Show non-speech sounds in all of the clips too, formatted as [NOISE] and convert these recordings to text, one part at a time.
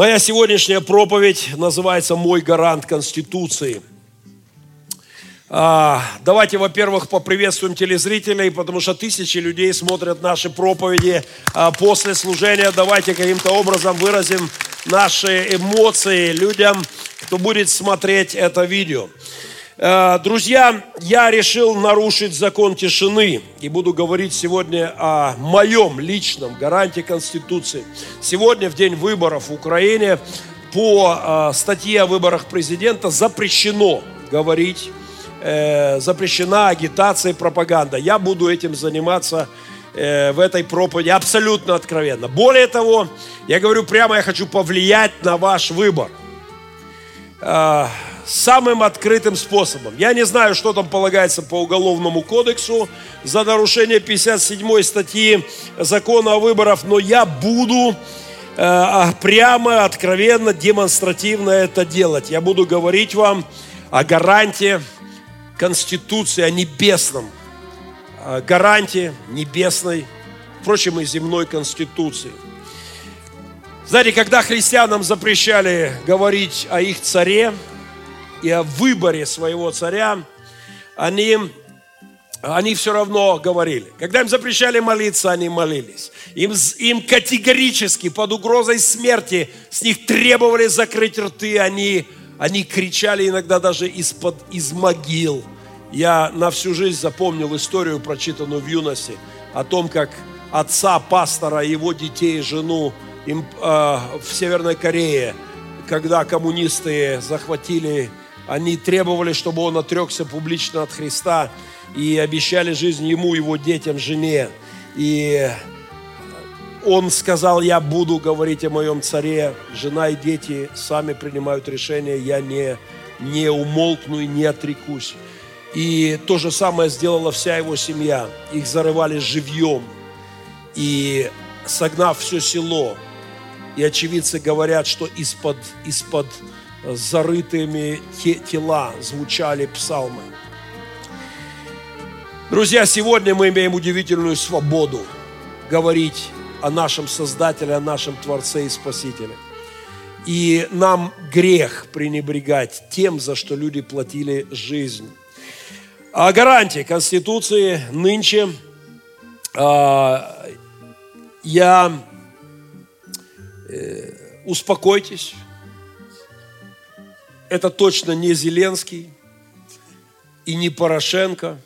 Моя сегодняшняя проповедь называется «Мой гарант Конституции». А, давайте, во-первых, поприветствуем телезрителей, потому что тысячи людей смотрят наши проповеди а, после служения. Давайте каким-то образом выразим наши эмоции людям, кто будет смотреть это видео. Э, друзья, я решил нарушить закон тишины и буду говорить сегодня о моем личном гарантии Конституции. Сегодня, в день выборов в Украине, по э, статье о выборах президента запрещено говорить, э, запрещена агитация и пропаганда. Я буду этим заниматься в этой проповеди абсолютно откровенно. Более того, я говорю прямо, я хочу повлиять на ваш выбор самым открытым способом. Я не знаю, что там полагается по Уголовному кодексу за нарушение 57 статьи закона о выборах, но я буду э, прямо, откровенно, демонстративно это делать. Я буду говорить вам о гарантии Конституции, о небесном, о гарантии небесной, впрочем, и земной Конституции. Знаете, когда христианам запрещали говорить о их царе, и о выборе своего царя, они, они все равно говорили. Когда им запрещали молиться, они молились. Им, им категорически под угрозой смерти с них требовали закрыть рты, они, они кричали иногда даже из-под, из могил. Я на всю жизнь запомнил историю, прочитанную в юности, о том, как отца пастора, его детей и жену им, э, в Северной Корее, когда коммунисты захватили они требовали, чтобы он отрекся публично от Христа и обещали жизнь ему, его детям, жене. И он сказал, я буду говорить о моем царе, жена и дети сами принимают решение, я не, не умолкну и не отрекусь. И то же самое сделала вся его семья. Их зарывали живьем. И согнав все село, и очевидцы говорят, что из-под из -под зарытыми тела звучали псалмы. Друзья, сегодня мы имеем удивительную свободу говорить о нашем Создателе, о нашем Творце и Спасителе. И нам грех пренебрегать тем, за что люди платили жизнь. О гарантии Конституции нынче а, я э, успокойтесь, это точно не Зеленский и не Порошенко.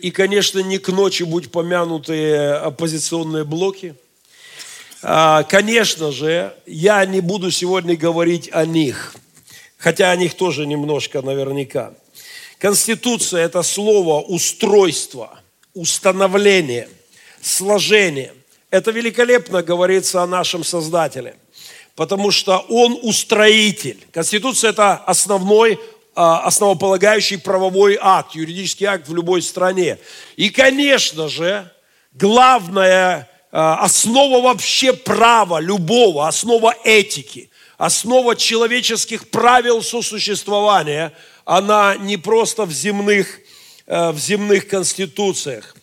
И, конечно, не к ночи будь помянутые оппозиционные блоки. А, конечно же, я не буду сегодня говорить о них, хотя о них тоже немножко наверняка. Конституция – это слово устройство, установление, сложение. Это великолепно говорится о нашем Создателе – потому что он устроитель. Конституция – это основной, а, основополагающий правовой акт, юридический акт в любой стране. И, конечно же, главная а, основа вообще права любого, основа этики, основа человеческих правил сосуществования, она не просто в земных, а, в земных конституциях.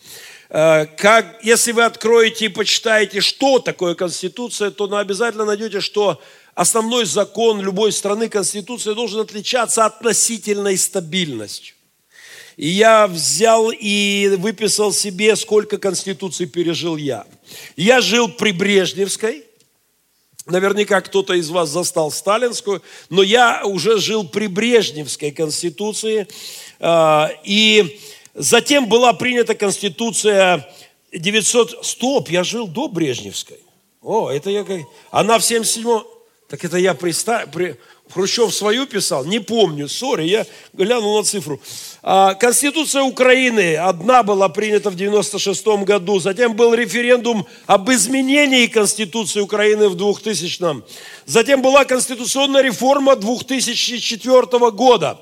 Э, как, если вы откроете и почитаете, что такое Конституция, то обязательно найдете, что основной закон любой страны, Конституция, должен отличаться относительной стабильностью. И я взял и выписал себе, сколько Конституций пережил я. Я жил при Брежневской, Наверняка кто-то из вас застал сталинскую, но я уже жил при Брежневской конституции. Э, и Затем была принята Конституция 900... Стоп, я жил до Брежневской. О, это я... Она в 77 Так это я представил... При... Хрущев свою писал? Не помню, сори, я глянул на цифру. А, Конституция Украины одна была принята в 96 году, затем был референдум об изменении Конституции Украины в 2000 -м. Затем была конституционная реформа 2004 года.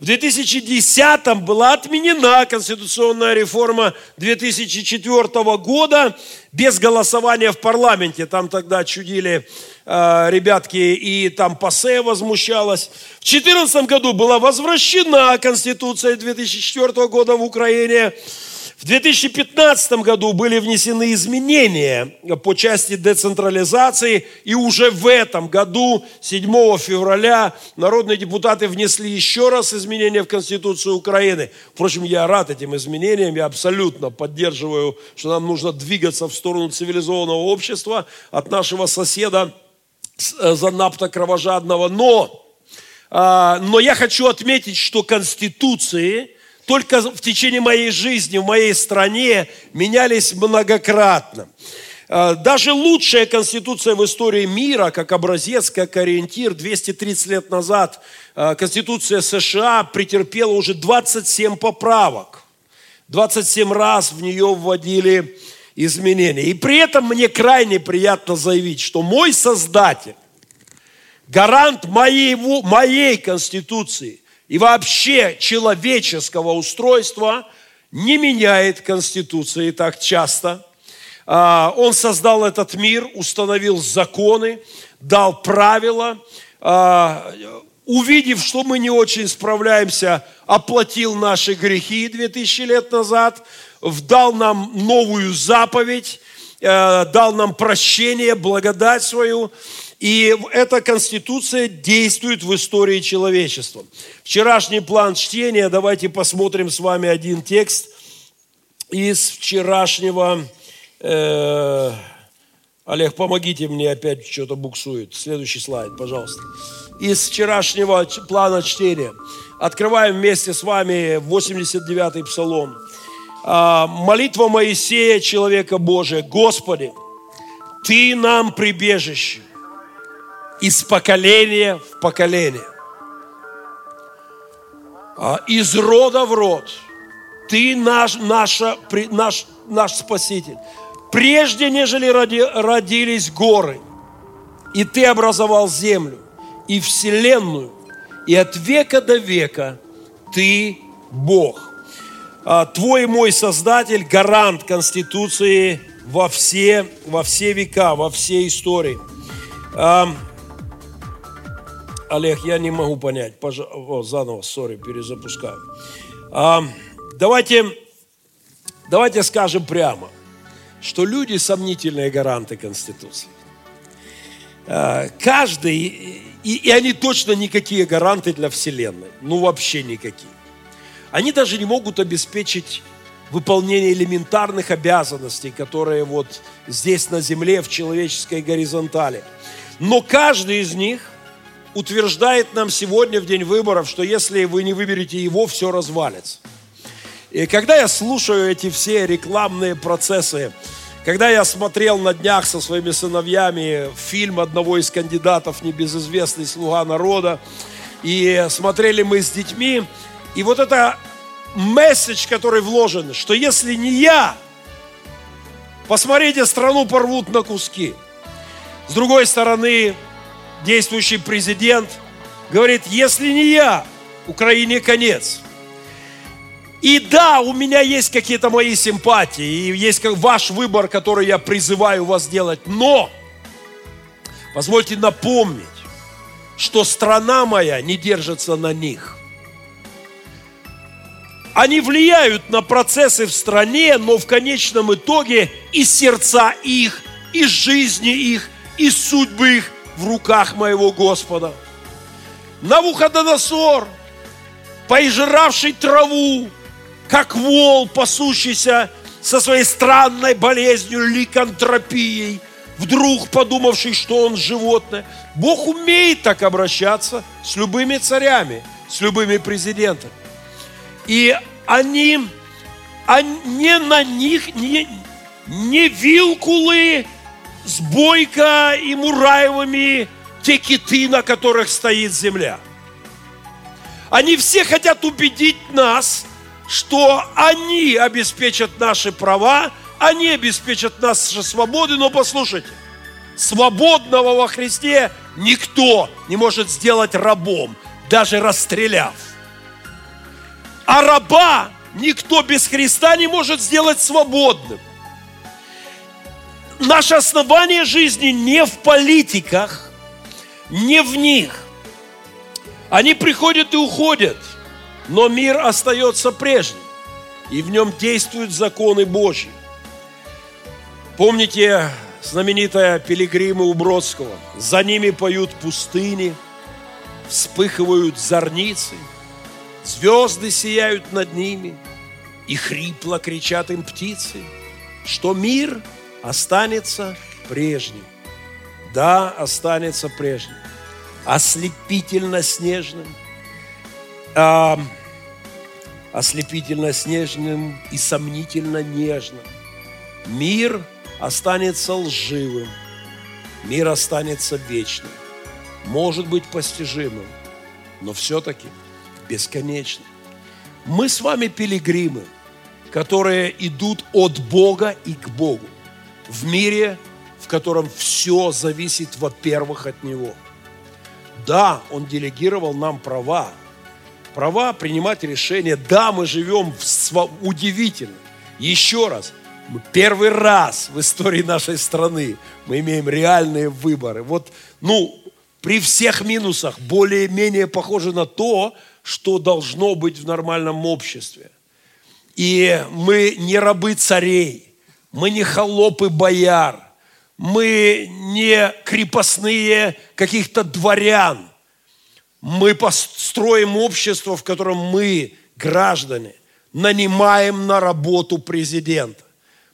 В 2010 была отменена конституционная реформа 2004 года без голосования в парламенте. Там тогда чудили э, ребятки, и там ПАСЕ возмущалась. В 2014 году была возвращена Конституция 2004 года в Украине. В 2015 году были внесены изменения по части децентрализации, и уже в этом году, 7 февраля, народные депутаты внесли еще раз изменения в Конституцию Украины. Впрочем, я рад этим изменениям, я абсолютно поддерживаю, что нам нужно двигаться в сторону цивилизованного общества от нашего соседа э, занапта кровожадного. Но, а, но я хочу отметить, что Конституции – только в течение моей жизни в моей стране менялись многократно. А, даже лучшая конституция в истории мира, как образец, как ориентир, 230 лет назад а, Конституция США претерпела уже 27 поправок. 27 раз в нее вводили изменения. И при этом мне крайне приятно заявить, что мой Создатель, гарант моего, моей Конституции, и вообще человеческого устройства не меняет Конституции так часто. А, он создал этот мир, установил законы, дал правила, а, увидев, что мы не очень справляемся, оплатил наши грехи 2000 лет назад, дал нам новую заповедь, э, дал нам прощение, благодать свою. И эта конституция действует в истории человечества. Вчерашний план чтения, давайте посмотрим с вами один текст из вчерашнего... Э, Олег, помогите мне, опять что-то буксует. Следующий слайд, пожалуйста. Из вчерашнего плана чтения. Открываем вместе с вами 89-й псалом. А, молитва Моисея, человека Божия. Господи, Ты нам прибежище из поколения в поколение. А из рода в род. Ты наш, наша, наш, наш Спаситель. Прежде, нежели роди, родились горы, и Ты образовал землю и вселенную, и от века до века Ты Бог. А Твой мой Создатель, гарант Конституции во все, во все века, во все истории. Олег, я не могу понять. Пож... О, заново, сори, перезапускаю. А, давайте, давайте скажем прямо, что люди сомнительные гаранты Конституции. А, каждый, и, и они точно никакие гаранты для Вселенной. Ну, вообще никакие. Они даже не могут обеспечить выполнение элементарных обязанностей, которые вот здесь на земле, в человеческой горизонтали. Но каждый из них – утверждает нам сегодня в день выборов, что если вы не выберете его, все развалится. И когда я слушаю эти все рекламные процессы, когда я смотрел на днях со своими сыновьями фильм одного из кандидатов, небезызвестный «Слуга народа», и смотрели мы с детьми, и вот это месседж, который вложен, что если не я, посмотрите, страну порвут на куски. С другой стороны, действующий президент, говорит, если не я, Украине конец. И да, у меня есть какие-то мои симпатии, и есть ваш выбор, который я призываю вас делать, но позвольте напомнить, что страна моя не держится на них. Они влияют на процессы в стране, но в конечном итоге и сердца их, и жизни их, и судьбы их в руках моего Господа. Навуходоносор, поизжиравший траву, как вол, пасущийся со своей странной болезнью, ликантропией, вдруг подумавший, что он животное. Бог умеет так обращаться с любыми царями, с любыми президентами. И они, они не на них, не, не вилкулы, с Бойко и Мураевыми те киты, на которых стоит земля. Они все хотят убедить нас, что они обеспечат наши права, они обеспечат наши свободы, но послушайте, свободного во Христе никто не может сделать рабом, даже расстреляв. А раба никто без Христа не может сделать свободным наше основание жизни не в политиках, не в них. Они приходят и уходят, но мир остается прежним. и в нем действуют законы Божьи. Помните знаменитая пилигримы у Бродского? За ними поют пустыни, вспыхивают зорницы, звезды сияют над ними, и хрипло кричат им птицы, что мир останется прежним. Да, останется прежним. Ослепительно снежным. А, ослепительно снежным и сомнительно нежным. Мир останется лживым, мир останется вечным, может быть постижимым, но все-таки бесконечным. Мы с вами пилигримы, которые идут от Бога и к Богу в мире, в котором все зависит, во-первых, от Него. Да, Он делегировал нам права, права принимать решения. Да, мы живем в удивительно. Еще раз, мы первый раз в истории нашей страны мы имеем реальные выборы. Вот, ну, при всех минусах более-менее похоже на то, что должно быть в нормальном обществе. И мы не рабы царей, мы не холопы бояр, мы не крепостные каких-то дворян, мы построим общество, в котором мы, граждане, нанимаем на работу президента.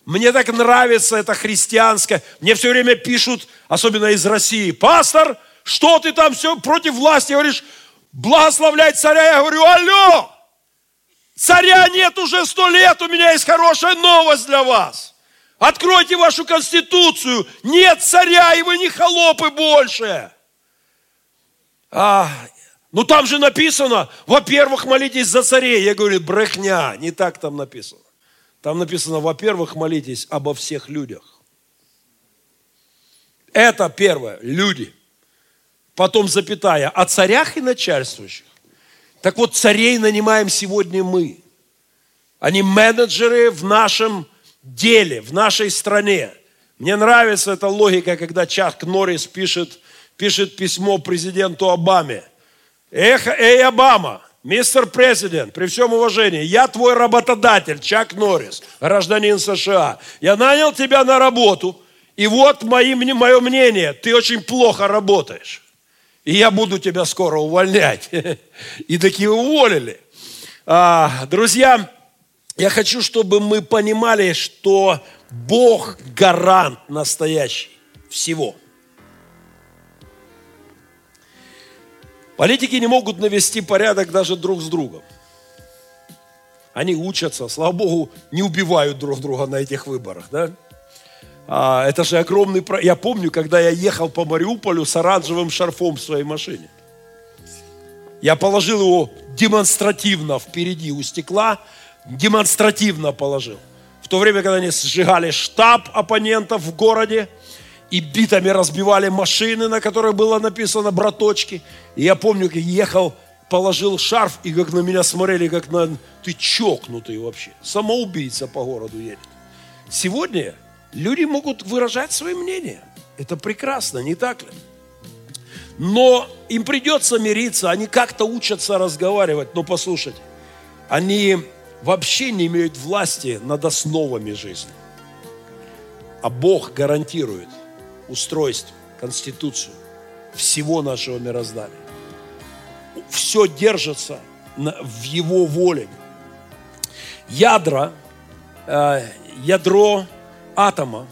Мне так нравится это христианское. Мне все время пишут, особенно из России, пастор, что ты там все против власти говоришь, благословляй царя. Я говорю, алло, царя нет уже сто лет, у меня есть хорошая новость для вас. Откройте вашу конституцию, нет царя, и вы не холопы больше. А, ну там же написано, во-первых, молитесь за царей. Я говорю, брехня, не так там написано. Там написано, во-первых, молитесь обо всех людях. Это первое, люди. Потом запятая, о царях и начальствующих. Так вот, царей нанимаем сегодня мы. Они менеджеры в нашем деле, в нашей стране. Мне нравится эта логика, когда Чак Норрис пишет, пишет письмо президенту Обаме – Эх, эй, Обама, мистер президент, при всем уважении, я твой работодатель, Чак Норрис, гражданин США. Я нанял тебя на работу, и вот мои, мое мнение, ты очень плохо работаешь. И я буду тебя скоро увольнять. [LAUGHS] И такие уволили. А, друзья, я хочу, чтобы мы понимали, что Бог гарант настоящий всего – Политики не могут навести порядок даже друг с другом. Они учатся, слава Богу, не убивают друг друга на этих выборах, да? А, это же огромный... Я помню, когда я ехал по Мариуполю с оранжевым шарфом в своей машине. Я положил его демонстративно впереди у стекла, демонстративно положил. В то время, когда они сжигали штаб оппонентов в городе, и битами разбивали машины, на которых было написано «браточки». И я помню, как ехал, положил шарф, и как на меня смотрели, как на... Ты чокнутый вообще. Самоубийца по городу едет. Сегодня люди могут выражать свои мнения. Это прекрасно, не так ли? Но им придется мириться, они как-то учатся разговаривать. Но послушайте, они вообще не имеют власти над основами жизни. А Бог гарантирует – устройство, конституцию всего нашего мироздания. Все держится в его воле. Ядра, э, ядро атома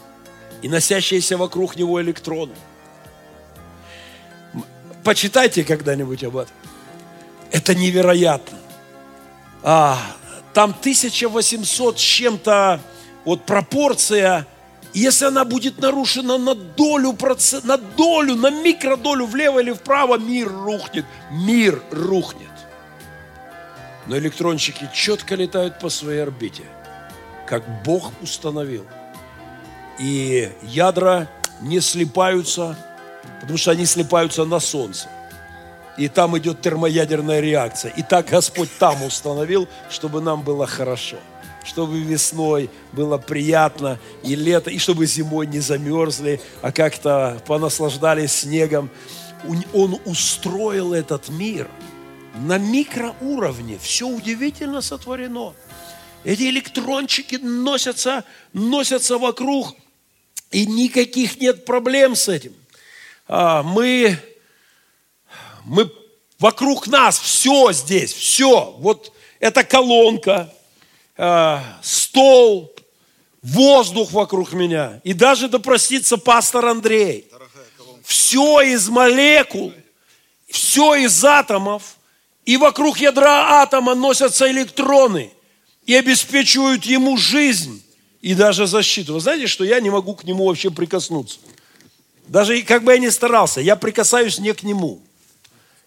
и носящиеся вокруг него электроны. Почитайте когда-нибудь об этом. Это невероятно. А, там 1800 с чем-то, вот пропорция если она будет нарушена на долю, на долю, на микродолю влево или вправо, мир рухнет. Мир рухнет. Но электрончики четко летают по своей орбите, как Бог установил. И ядра не слипаются, потому что они слипаются на Солнце. И там идет термоядерная реакция. И так Господь там установил, чтобы нам было хорошо – чтобы весной было приятно, и лето, и чтобы зимой не замерзли, а как-то понаслаждались снегом. Он устроил этот мир на микроуровне. Все удивительно сотворено. Эти электрончики носятся, носятся вокруг, и никаких нет проблем с этим. А, мы, мы вокруг нас все здесь, все. Вот эта колонка, а, стол, воздух вокруг меня. И даже допростится пастор Андрей. Все из молекул, все из атомов. И вокруг ядра атома носятся электроны и обеспечивают ему жизнь и даже защиту. Вы знаете, что я не могу к нему вообще прикоснуться. Даже как бы я ни старался, я прикасаюсь не к нему.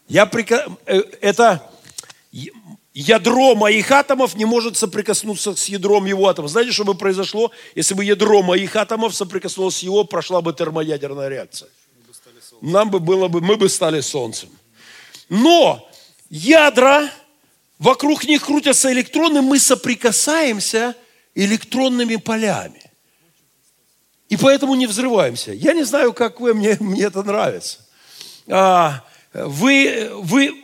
Я прика... Э, это ядро моих атомов не может соприкоснуться с ядром его атомов. Знаете, что бы произошло, если бы ядро моих атомов соприкоснулось с его, прошла бы термоядерная реакция? Нам бы было бы, мы бы стали Солнцем. Но ядра, вокруг них крутятся электроны, мы соприкасаемся электронными полями. И поэтому не взрываемся. Я не знаю, как вы, мне, мне это нравится. А, вы, вы,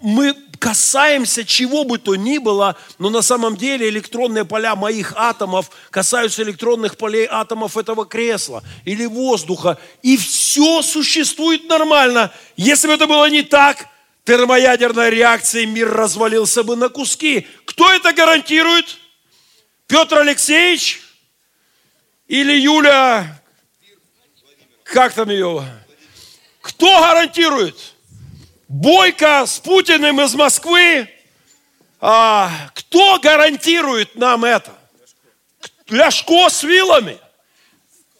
мы касаемся чего бы то ни было, но на самом деле электронные поля моих атомов касаются электронных полей атомов этого кресла или воздуха. И все существует нормально. Если бы это было не так, термоядерная реакция, мир развалился бы на куски. Кто это гарантирует? Петр Алексеевич или Юля, как там ее? Кто гарантирует? Бойко с Путиным из Москвы. А, кто гарантирует нам это? Ляшко с вилами.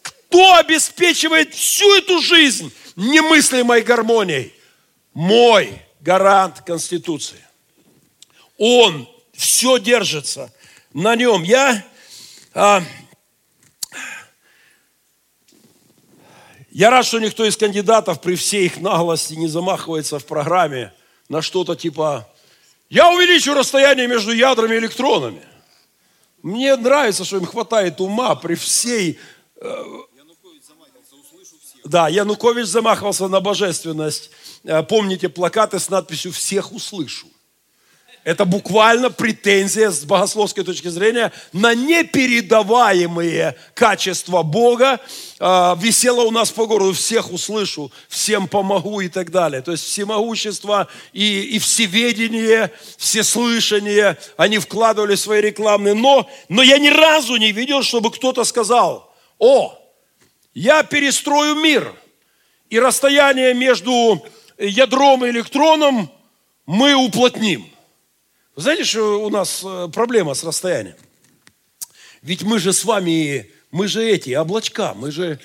Кто обеспечивает всю эту жизнь немыслимой гармонией? Мой гарант Конституции. Он все держится на нем. Я а, Я рад, что никто из кандидатов при всей их наглости не замахивается в программе на что-то типа «Я увеличу расстояние между ядрами и электронами». Мне нравится, что им хватает ума при всей... Э, да, Янукович замахивался на божественность. Э, помните плакаты с надписью «Всех услышу». Это буквально претензия с богословской точки зрения на непередаваемые качества Бога. А, висело у нас по городу, всех услышу, всем помогу и так далее. То есть всемогущество и, и всеведение, всеслышание, они вкладывали свои рекламные. Но, но я ни разу не видел, чтобы кто-то сказал, о, я перестрою мир, и расстояние между ядром и электроном мы уплотним. Знаете, что у нас э, проблема с расстоянием? Ведь мы же с вами, мы же эти, облачка, мы же...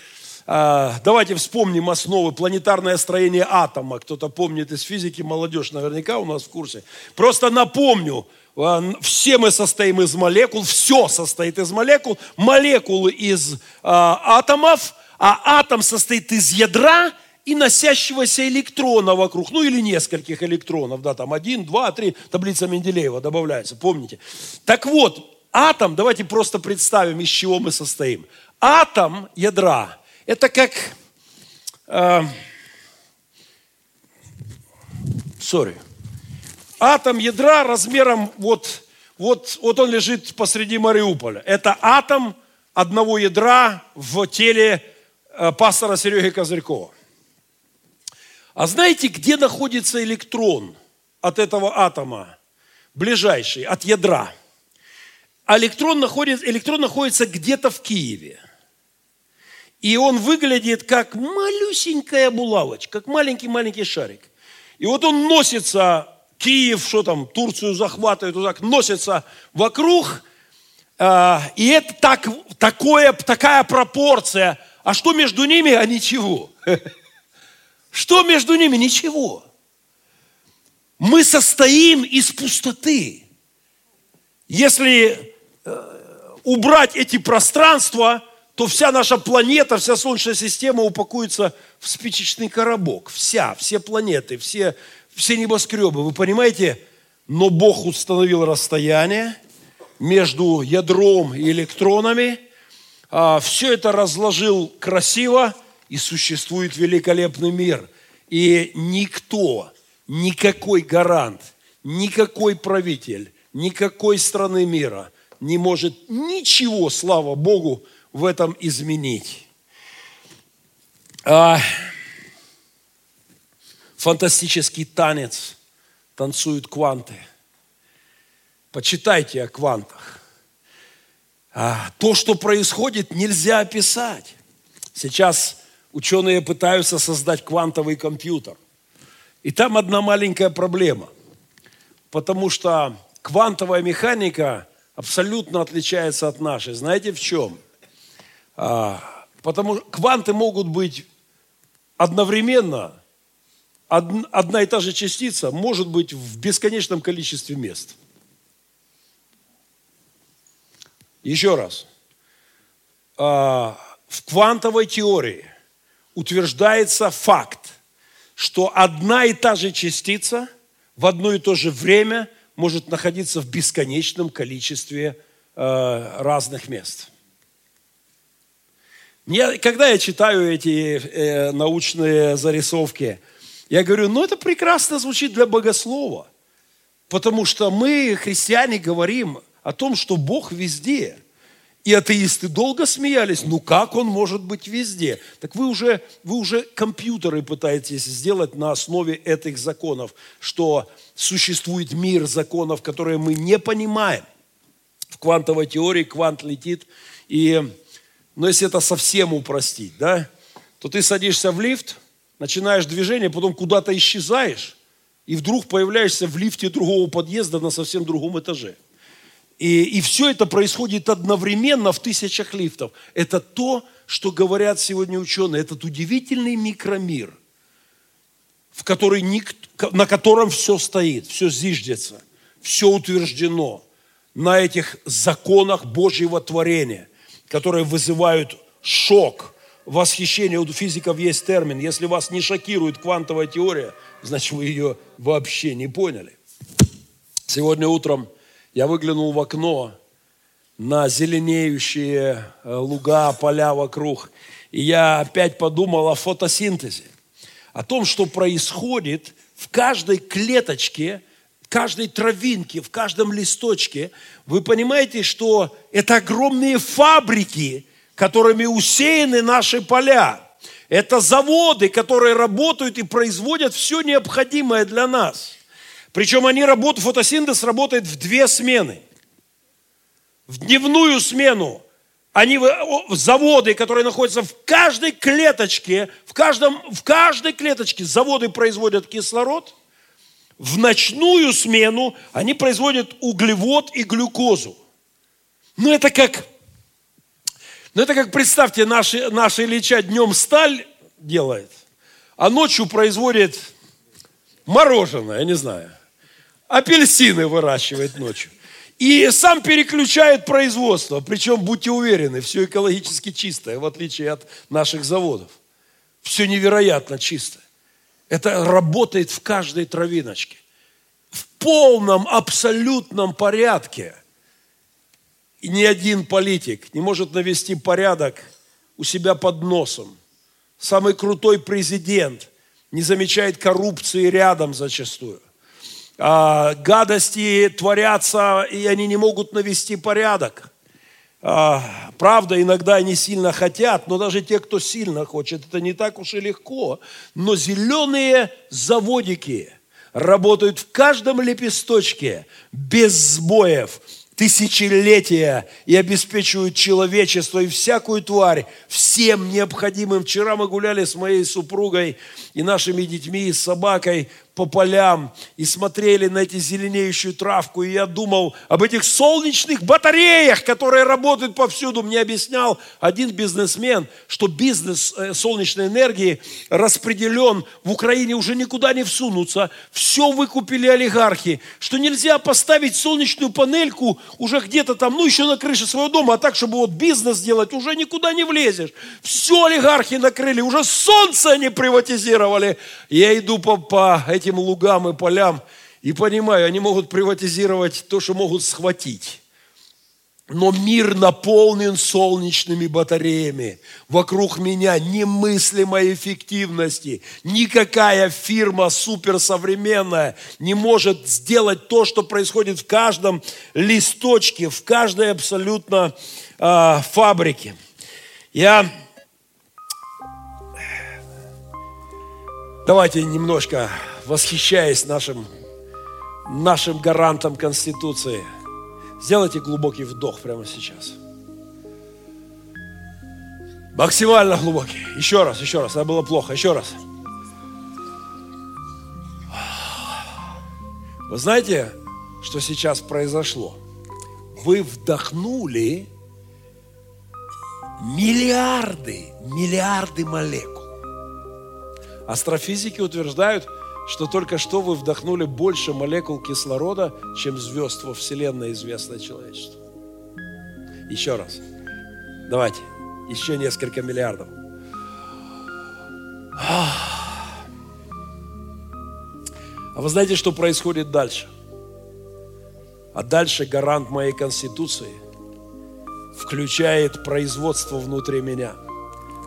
А, давайте вспомним основы планетарное строение атома. Кто-то помнит из физики, молодежь наверняка у нас в курсе. Просто напомню, а, все мы состоим из молекул, все состоит из молекул, молекулы из а, атомов, а атом состоит из ядра и носящегося электрона вокруг, ну или нескольких электронов, да, там один, два, три, таблица Менделеева добавляется, помните. Так вот, атом, давайте просто представим, из чего мы состоим. Атом ядра, это как, э, атом ядра размером вот, вот, вот он лежит посреди Мариуполя. Это атом одного ядра в теле э, пастора Сереги Козырькова. А знаете, где находится электрон от этого атома? Ближайший, от ядра. А электрон находится, электрон находится где-то в Киеве. И он выглядит как малюсенькая булавочка, как маленький-маленький шарик. И вот он носится, Киев, что там, Турцию захватывает, вот так, носится вокруг, а, и это так, такое, такая пропорция. А что между ними? А ничего. [LAUGHS] Что между ними? Ничего. Мы состоим из пустоты. Если э, убрать эти пространства, то вся наша планета, вся Солнечная система упакуется в спичечный коробок. Вся, все планеты, все, все небоскребы. Вы понимаете? Но Бог установил расстояние между ядром и электронами. А, все это разложил красиво – и существует великолепный мир. И никто, никакой гарант, никакой правитель, никакой страны мира, не может ничего, слава Богу, в этом изменить. А, фантастический танец танцуют кванты. Почитайте о квантах. А, то, что происходит, нельзя описать. Сейчас ученые пытаются создать квантовый компьютер. И там одна маленькая проблема. Потому что квантовая механика абсолютно отличается от нашей. Знаете в чем? А, потому что кванты могут быть одновременно, одна и та же частица может быть в бесконечном количестве мест. Еще раз. А, в квантовой теории утверждается факт, что одна и та же частица в одно и то же время может находиться в бесконечном количестве э, разных мест. Мне, когда я читаю эти э, научные зарисовки, я говорю, ну это прекрасно звучит для богослова, потому что мы, христиане, говорим о том, что Бог везде – и атеисты долго смеялись, ну как он может быть везде? Так вы уже, вы уже компьютеры пытаетесь сделать на основе этих законов, что существует мир законов, которые мы не понимаем. В квантовой теории квант летит, и, ну если это совсем упростить, да, то ты садишься в лифт, начинаешь движение, потом куда-то исчезаешь, и вдруг появляешься в лифте другого подъезда на совсем другом этаже – и, и все это происходит одновременно в тысячах лифтов. Это то, что говорят сегодня ученые. Этот удивительный микромир, в который никто, на котором все стоит, все зиждется, все утверждено на этих законах Божьего творения, которые вызывают шок, восхищение. У физиков есть термин. Если вас не шокирует квантовая теория, значит вы ее вообще не поняли. Сегодня утром я выглянул в окно на зеленеющие э, луга, поля вокруг, и я опять подумал о фотосинтезе, о том, что происходит в каждой клеточке, каждой травинке, в каждом листочке. Вы понимаете, что это огромные фабрики, которыми усеяны наши поля. Это заводы, которые работают и производят все необходимое для нас – причем они работают, фотосинтез работает в две смены. В дневную смену они заводы, которые находятся в каждой клеточке, в, каждом, в каждой клеточке заводы производят кислород. В ночную смену они производят углевод и глюкозу. Ну, это как, ну, это как, представьте, наши, наши Ильича днем сталь делает, а ночью производит мороженое, я не знаю апельсины выращивает ночью. И сам переключает производство. Причем, будьте уверены, все экологически чистое, в отличие от наших заводов. Все невероятно чистое. Это работает в каждой травиночке. В полном, абсолютном порядке. И ни один политик не может навести порядок у себя под носом. Самый крутой президент не замечает коррупции рядом зачастую а, гадости творятся, и они не могут навести порядок. А, правда, иногда они сильно хотят, но даже те, кто сильно хочет, это не так уж и легко. Но зеленые заводики работают в каждом лепесточке без сбоев, тысячелетия и обеспечивают человечество и всякую тварь всем необходимым. Вчера мы гуляли с моей супругой и нашими детьми, и с собакой по полям и смотрели на эти зеленеющую травку, и я думал об этих солнечных батареях, которые работают повсюду. Мне объяснял один бизнесмен, что бизнес э, солнечной энергии распределен в Украине уже никуда не всунуться. Все выкупили олигархи, что нельзя поставить солнечную панельку уже где-то там, ну еще на крыше своего дома, а так, чтобы вот бизнес делать, уже никуда не влезешь. Все олигархи накрыли, уже солнце они приватизировали. Я иду по, по этим лугам и полям и понимаю, они могут приватизировать то, что могут схватить. но мир наполнен солнечными батареями. Вокруг меня немыслимой эффективности. Никакая фирма суперсовременная не может сделать то, что происходит в каждом листочке, в каждой абсолютно э, фабрике. Я... Давайте немножко восхищаясь нашим, нашим гарантом Конституции – Сделайте глубокий вдох прямо сейчас. Максимально глубокий. Еще раз, еще раз. Это было плохо. Еще раз. Вы знаете, что сейчас произошло? Вы вдохнули миллиарды, миллиарды молекул. Астрофизики утверждают, что только что вы вдохнули больше молекул кислорода, чем звезд во Вселенной, известное человечеству. Еще раз. Давайте. Еще несколько миллиардов. А вы знаете, что происходит дальше? А дальше гарант моей Конституции включает производство внутри меня.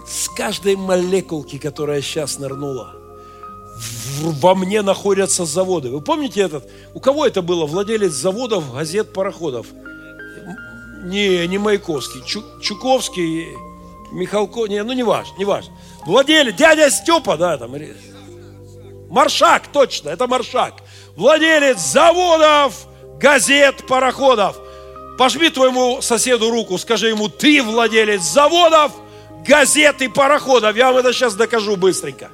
С каждой молекулки, которая сейчас нырнула – во мне находятся заводы. Вы помните этот? У кого это было? Владелец заводов, газет, пароходов. Не, не Маяковский. Чу, Чуковский, Михалко, не, ну не важно, не важно. Владелец, дядя Степа, да, там. Маршак, точно, это Маршак. Владелец заводов, газет, пароходов. Пожми твоему соседу руку, скажи ему, ты владелец заводов, газет и пароходов. Я вам это сейчас докажу быстренько.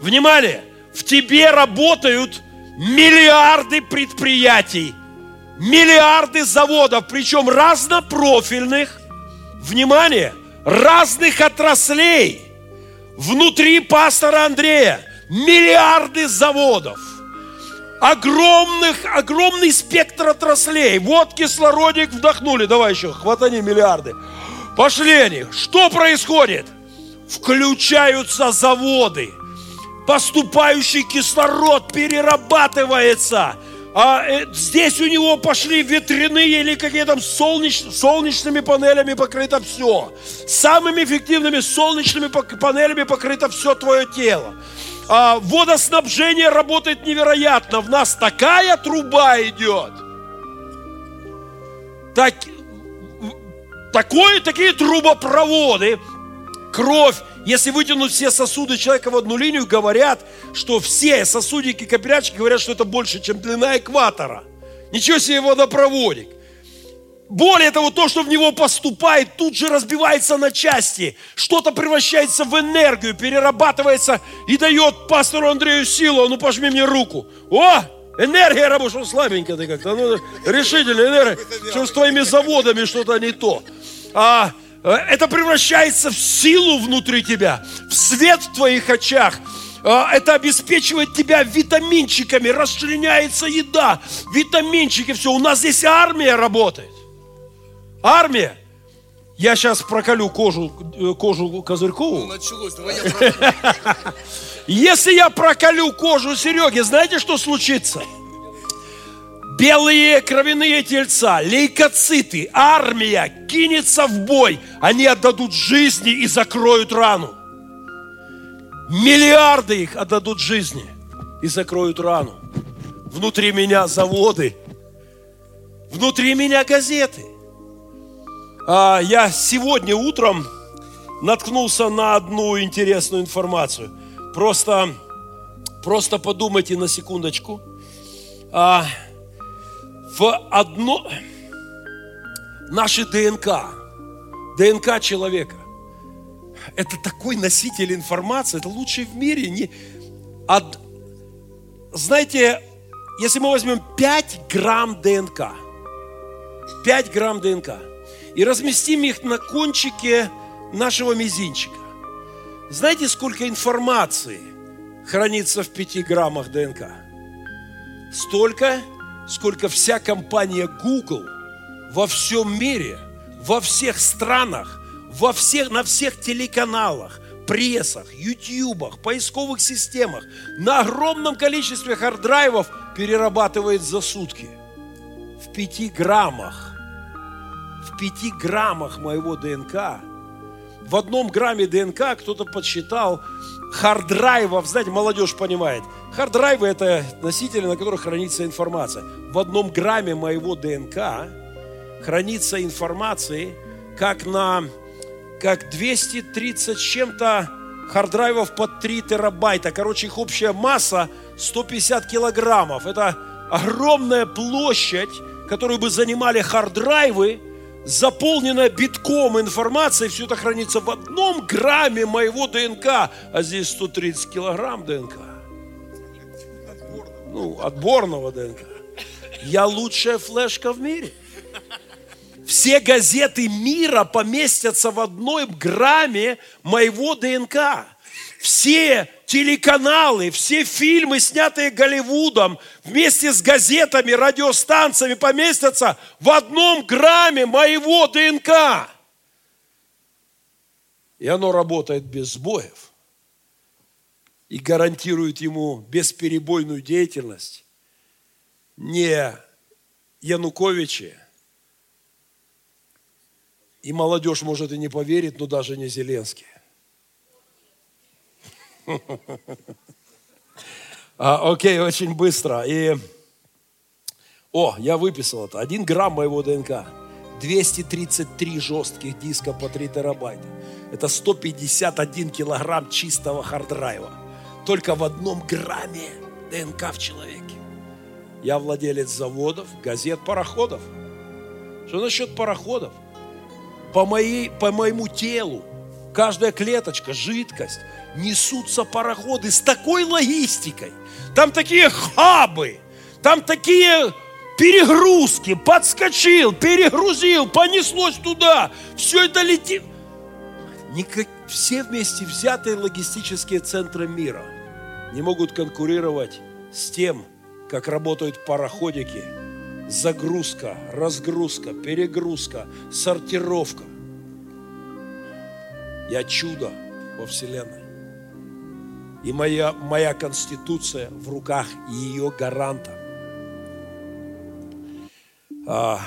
Внимание! в тебе работают миллиарды предприятий, миллиарды заводов, причем разнопрофильных, внимание, разных отраслей. Внутри пастора Андрея миллиарды заводов, огромных, огромный спектр отраслей. Вот кислородик вдохнули, давай еще, хватани миллиарды. Пошли они. Что происходит? Включаются заводы – поступающий кислород перерабатывается. А э, здесь у него пошли ветряные или какие то солнеч, солнечными панелями покрыто все. Самыми эффективными солнечными панелями покрыто все твое тело. А водоснабжение работает невероятно. В нас такая труба идет. Так, такое, такие трубопроводы, кровь если вытянуть все сосуды человека в одну линию, говорят, что все сосудики капиллярчики говорят, что это больше, чем длина экватора. Ничего себе водопроводик. Более того, то, что в него поступает, тут же разбивается на части. Что-то превращается в энергию, перерабатывается и дает пастору Андрею силу. Ну, пожми мне руку. О, энергия работает. Слабенько ты как-то. Ну, решительно энергия. Что с твоими заводами что-то не то. А, Э, это превращается в силу внутри тебя, в свет в твоих очах. Э, это обеспечивает тебя витаминчиками, расчленяется еда, витаминчики, все. У нас здесь армия работает. Армия. Я сейчас проколю кожу, э, кожу Козырькову. Ну, началось, давай я Если я проколю кожу Сереги, знаете, что случится? белые кровяные тельца, лейкоциты, армия кинется в бой. Они отдадут жизни и закроют рану. Миллиарды их отдадут жизни и закроют рану. Внутри меня заводы, внутри меня газеты. А я сегодня утром наткнулся на одну интересную информацию. Просто, просто подумайте на секундочку. А, в одно... Наши ДНК, ДНК человека, это такой носитель информации, это лучший в мире. Не... От... Знаете, если мы возьмем 5 грамм ДНК, 5 грамм ДНК, и разместим их на кончике нашего мизинчика, знаете, сколько информации хранится в 5 граммах ДНК? Столько, сколько вся компания Google во всем мире, во всех странах, во всех, на всех телеканалах, прессах, ютубах, поисковых системах, на огромном количестве hard drive ов перерабатывает за сутки. В пяти граммах. 25 граммах моего ДНК, в одном грамме ДНК кто-то подсчитал hard drive ов, знаете, молодежь понимает, hard drive ы это носители, на которых хранится информация. В одном грамме моего ДНК хранится информации, как на как 230 с чем-то hard drive ов под 3 терабайта. Короче, их общая масса 150 килограммов. Это огромная площадь, которую бы занимали hard drive ы, заполненная битком информацией, все это хранится в одном грамме моего ДНК, а здесь 130 килограмм ДНК. Ну, отборного ДНК. Я лучшая флешка в мире. Все газеты мира поместятся в одном грамме моего ДНК. Все телеканалы, все фильмы, снятые Голливудом, вместе с газетами, радиостанциями поместятся в одном грамме моего ДНК. И оно работает без сбоев и гарантирует ему бесперебойную деятельность. Не Януковичи, и молодежь может и не поверить, но даже не Зеленский. А, окей, очень быстро. И, о, я выписал это. Один грамм моего ДНК. 233 жестких диска по 3 терабайта. Это 151 килограмм чистого hard drive а. Только в одном грамме ДНК в человеке. Я владелец заводов, газет, пароходов. Что насчет пароходов? По, моей, по моему телу каждая клеточка, жидкость, несутся пароходы с такой логистикой. Там такие хабы, там такие перегрузки, подскочил, перегрузил, понеслось туда, все это летит. Никак, все вместе взятые логистические центры мира не могут конкурировать с тем, как работают пароходики. Загрузка, разгрузка, перегрузка, сортировка. Я чудо во Вселенной. И моя, моя конституция в руках ее гаранта. А,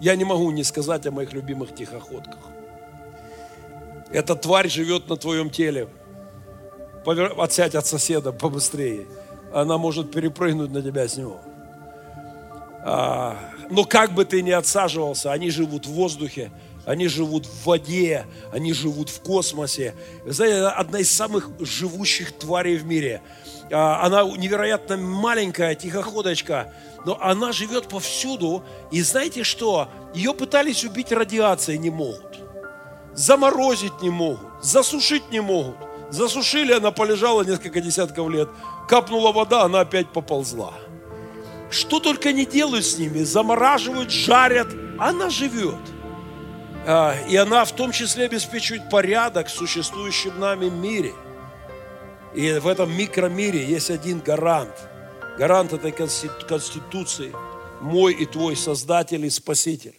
я не могу не сказать о моих любимых тихоходках. Эта тварь живет на твоем теле. Повер... Отсядь от соседа побыстрее. Она может перепрыгнуть на тебя с него. А, но как бы ты ни отсаживался, они живут в воздухе, они живут в воде, они живут в космосе. Знаете, одна из самых живущих тварей в мире. А, она невероятно маленькая, тихоходочка, но она живет повсюду. И знаете что? Ее пытались убить радиацией, не могут. Заморозить не могут, засушить не могут. Засушили, она полежала несколько десятков лет. Капнула вода, она опять поползла. Что только не делают с ними, замораживают, жарят, она живет. А, и она в том числе обеспечивает порядок в существующем нами мире. И в этом микромире есть один гарант. Гарант этой конституции. Мой и твой Создатель и Спаситель.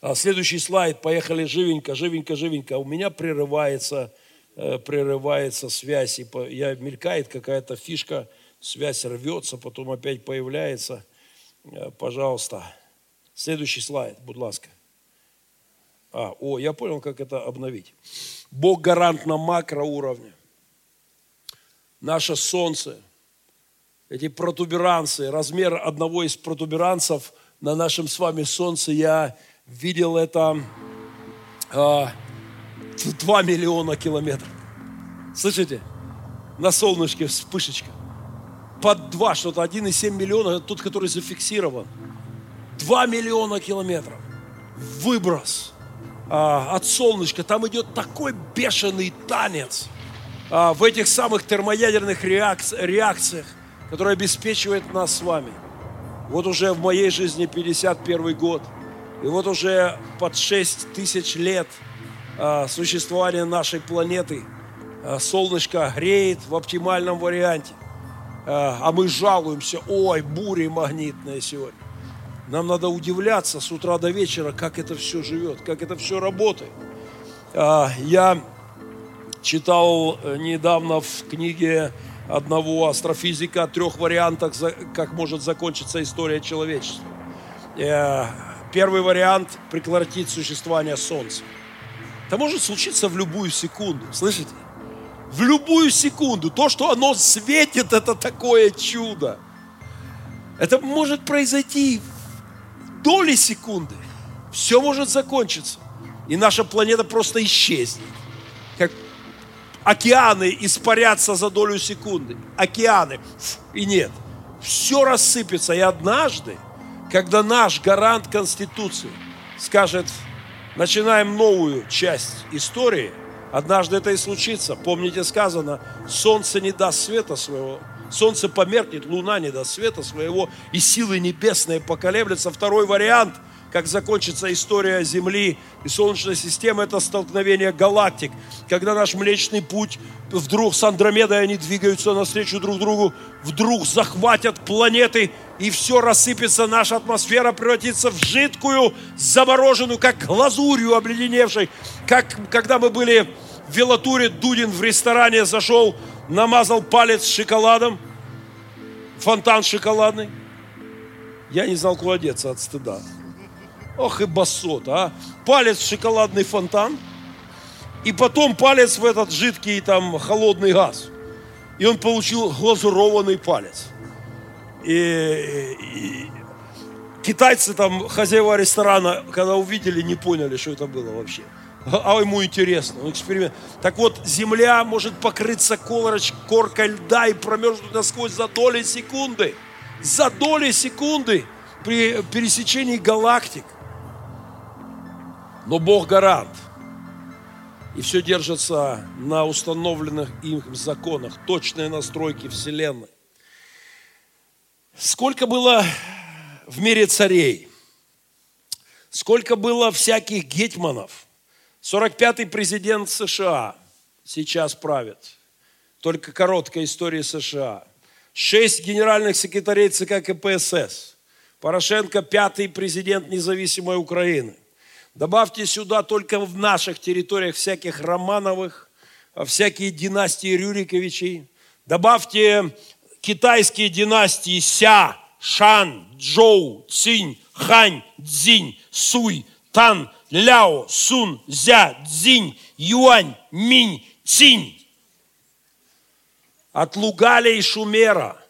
А следующий слайд. Поехали живенько, живенько, живенько. У меня прерывается, э, прерывается связь. И я, мелькает какая-то фишка, связь рвется, потом опять появляется. Э, пожалуйста. Следующий слайд, будь ласка. А, о, я понял, как это обновить. Бог гарант на макроуровне. Наше солнце, эти протуберанцы, размер одного из протуберанцев на нашем с вами солнце, я видел это а, 2 миллиона километров. Слышите? На солнышке вспышечка. Под 2, что-то 1,7 миллиона, тот, который зафиксирован. 2 миллиона километров. Выброс от солнышка, там идет такой бешеный танец а, в этих самых термоядерных реакциях, которые обеспечивает нас с вами. Вот уже в моей жизни 51 год, и вот уже под 6 тысяч лет а, существования нашей планеты солнышко греет в оптимальном варианте. А мы жалуемся, ой, бури магнитные сегодня. Нам надо удивляться с утра до вечера, как это все живет, как это все работает. А, я читал э, недавно в книге одного астрофизика о трех вариантах, как может закончиться история человечества. Э, Первый вариант – прекратить существование Солнца. Это может случиться в любую секунду, слышите? В любую секунду. То, что оно светит, это такое чудо. Это может произойти доли секунды. Все может закончиться. И наша планета просто исчезнет. Как океаны испарятся за долю секунды. Океаны. И нет. Все рассыпется. И однажды, когда наш гарант Конституции скажет, начинаем новую часть истории, однажды это и случится. Помните, сказано, солнце не даст света своего, солнце померкнет, луна не даст света своего, и силы небесные поколеблются. Второй вариант – как закончится история Земли и Солнечной системы, это столкновение галактик, когда наш Млечный Путь вдруг с Андромедой они двигаются навстречу друг другу, вдруг захватят планеты, и все рассыпется, наша атмосфера превратится в жидкую, замороженную, как глазурью обледеневшей, как когда мы были в Велатуре, Дудин в ресторане зашел, намазал палец шоколадом, фонтан шоколадный. Я не знал, куда деться от стыда. Ох и басот, а. Палец в шоколадный фонтан, и потом палец в этот жидкий там холодный газ. И он получил глазурованный палец. И, и китайцы там, хозяева ресторана, когда увидели, не поняли, что это было вообще. А ему интересно, он эксперимент. Так вот, земля может покрыться колороч, коркой льда и промерзнуть насквозь за доли секунды. За доли секунды при пересечении галактик. Но Бог гарант. И все держится на установленных им законах, точные настройки Вселенной. Сколько было в мире царей, сколько было всяких гетманов. 45-й президент США сейчас правит. Только короткая история США. Шесть генеральных секретарей ЦК КПСС. Порошенко пятый президент независимой Украины. Добавьте сюда только в наших территориях всяких Романовых, всякие династии Рюриковичей. Добавьте китайские династии Ся, Шан, Джоу, Цинь, Хань, Цзинь, Суй, Тан, Ляо, Сун, Зя, Цзинь, Юань, Минь, Цинь. От Лугаля и Шумера,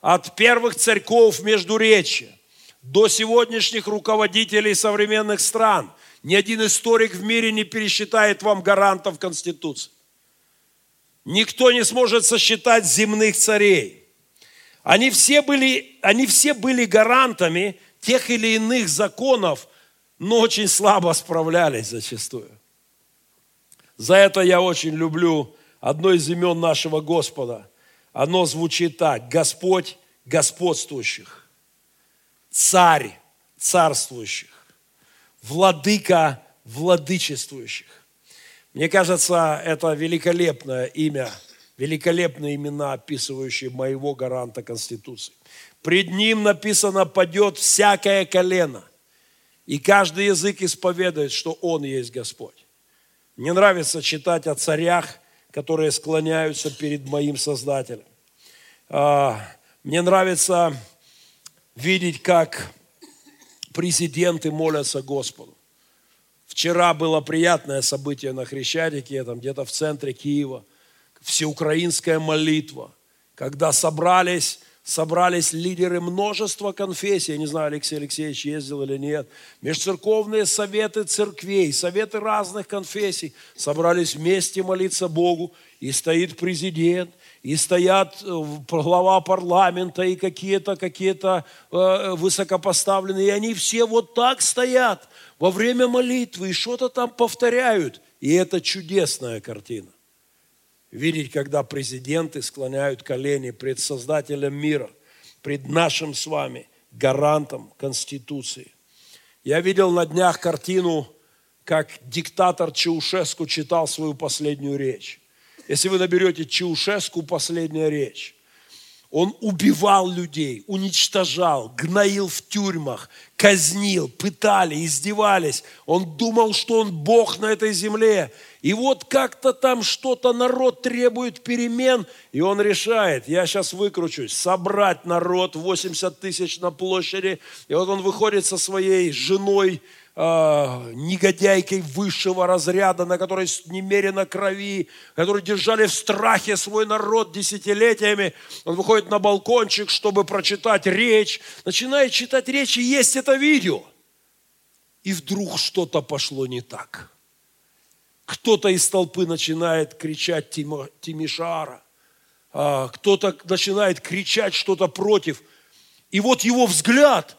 от первых церков Междуречия, до сегодняшних руководителей современных стран. Ни один историк в мире не пересчитает вам гарантов Конституции. Никто не сможет сосчитать земных царей. Они все были, они все были гарантами тех или иных законов, но очень слабо справлялись зачастую. За это я очень люблю одно из имен нашего Господа. Оно звучит так. Господь господствующих царь царствующих, владыка владычествующих. Мне кажется, это великолепное имя, великолепные имена, описывающие моего гаранта Конституции. Пред ним написано «падет всякое колено», и каждый язык исповедует, что Он есть Господь. Мне нравится читать о царях, которые склоняются перед моим Создателем. А, мне нравится видеть, как президенты молятся Господу. Вчера было приятное событие на Хрещатике, там где-то в центре Киева, всеукраинская молитва, когда собрались, собрались лидеры множества конфессий, я не знаю, Алексей Алексеевич ездил или нет, межцерковные советы церквей, советы разных конфессий, собрались вместе молиться Богу, и стоит президент, и стоят э, глава парламента и какие-то какие э, высокопоставленные, и они все вот так стоят во время молитвы и что-то там повторяют. И это чудесная картина. Видеть, когда президенты склоняют колени пред Создателем мира, пред нашим с вами гарантом Конституции. Я видел на днях картину, как диктатор Чаушеску читал свою последнюю речь. Если вы наберете Чаушеску «Последняя речь», Он убивал людей, уничтожал, гноил в тюрьмах, казнил, пытали, издевались. Он думал, что он Бог на этой земле. И вот как-то там что-то народ требует перемен, и он решает, я сейчас выкручусь, собрать народ 80 тысяч на площади. И вот он выходит со своей женой, э, негодяйкой высшего разряда, на которой немерено крови, которые держали в страхе свой народ десятилетиями. Он выходит на балкончик, чтобы прочитать речь, начинает читать речь, и есть это видео. И вдруг что-то пошло не так. Кто-то из толпы начинает кричать Тимишара, а кто-то начинает кричать что-то против. И вот его взгляд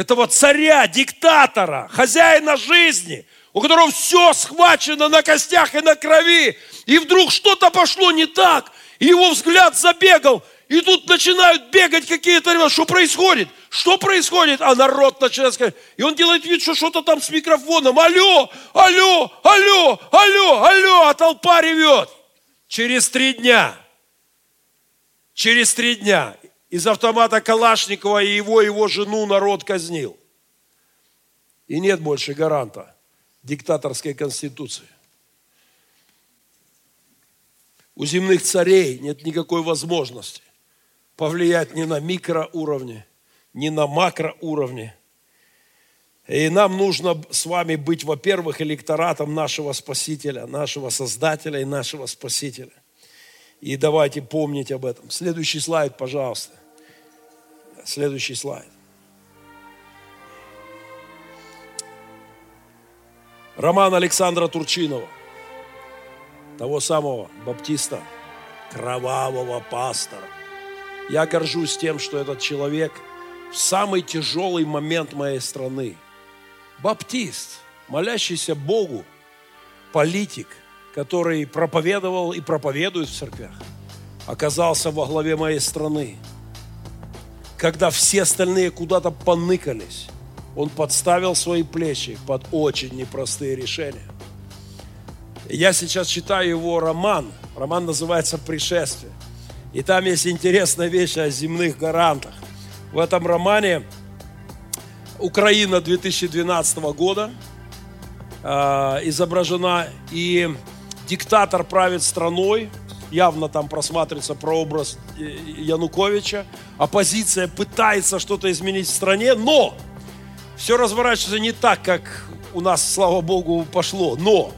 этого царя, диктатора, хозяина жизни, у которого все схвачено на костях и на крови, и вдруг что-то пошло не так, и его взгляд забегал, и тут начинают бегать какие-то ребята, что происходит? Что происходит? А народ начинает сказать, и он делает вид, что что-то там с микрофоном, алло, алло, алло, алло, алло, а толпа ревет. Через три дня, через три дня из автомата Калашникова и его, его жену народ казнил. И нет больше гаранта диктаторской конституции. У земных царей нет никакой возможности повлиять ни на микроуровне, ни на макроуровне. И нам нужно с вами быть, во-первых, электоратом нашего Спасителя, нашего Создателя и нашего Спасителя. И давайте помнить об этом. Следующий слайд, пожалуйста. Следующий слайд. Роман Александра Турчинова, того самого баптиста, кровавого пастора. Я горжусь тем, что этот человек в самый тяжелый момент моей страны, баптист, молящийся Богу, политик, который проповедовал и проповедует в церквях, оказался во главе моей страны – когда все остальные куда-то поныкались, он подставил свои плечи под очень непростые решения. Я сейчас читаю его роман. Роман называется «Пришествие». И там есть интересная вещь о земных гарантах. В этом романе Украина 2012 года э, изображена, и диктатор правит страной, явно там просматривается прообраз Януковича. Оппозиция пытается что-то изменить в стране, но все разворачивается не так, как у нас, слава богу, пошло. Но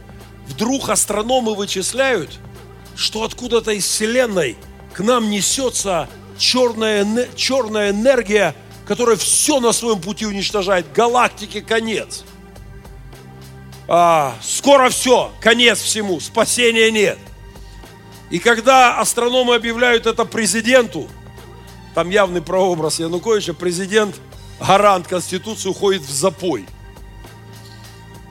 вдруг астрономы вычисляют, что откуда-то из Вселенной к нам несется черная, черная энергия, которая все на своем пути уничтожает. Галактике конец. А, скоро все, конец всему, спасения нет. И когда астрономы объявляют это президенту, там явный прообраз Януковича, президент, гарант Конституции, уходит в запой.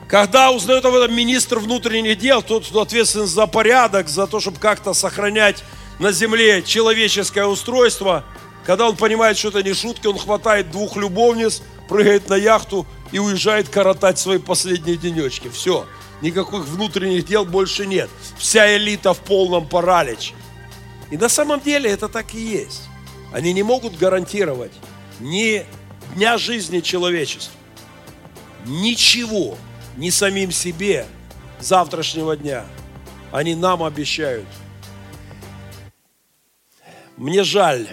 Когда узнает об этом министр внутренних дел, тот, кто ответственен за порядок, за то, чтобы как-то сохранять на земле человеческое устройство, когда он понимает, что это не шутки, он хватает двух любовниц, прыгает на яхту и уезжает коротать свои последние денечки. Все никаких внутренних дел больше нет. Вся элита в полном параличе. И на самом деле это так и есть. Они не могут гарантировать ни дня жизни человечества, ничего, ни самим себе завтрашнего дня. Они нам обещают. Мне жаль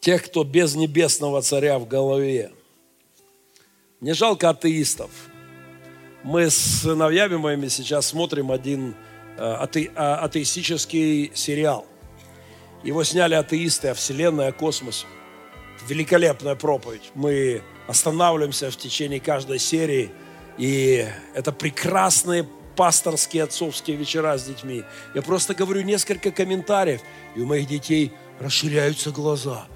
тех, кто без небесного царя в голове. Мне жалко атеистов – мы с сыновьями моими сейчас смотрим один э, ате, а, атеистический сериал. Его сняли атеисты о Вселенной, о космосе. Великолепная проповедь. Мы останавливаемся в течение каждой серии. И это прекрасные пасторские отцовские вечера с детьми. Я просто говорю несколько комментариев, и у моих детей расширяются глаза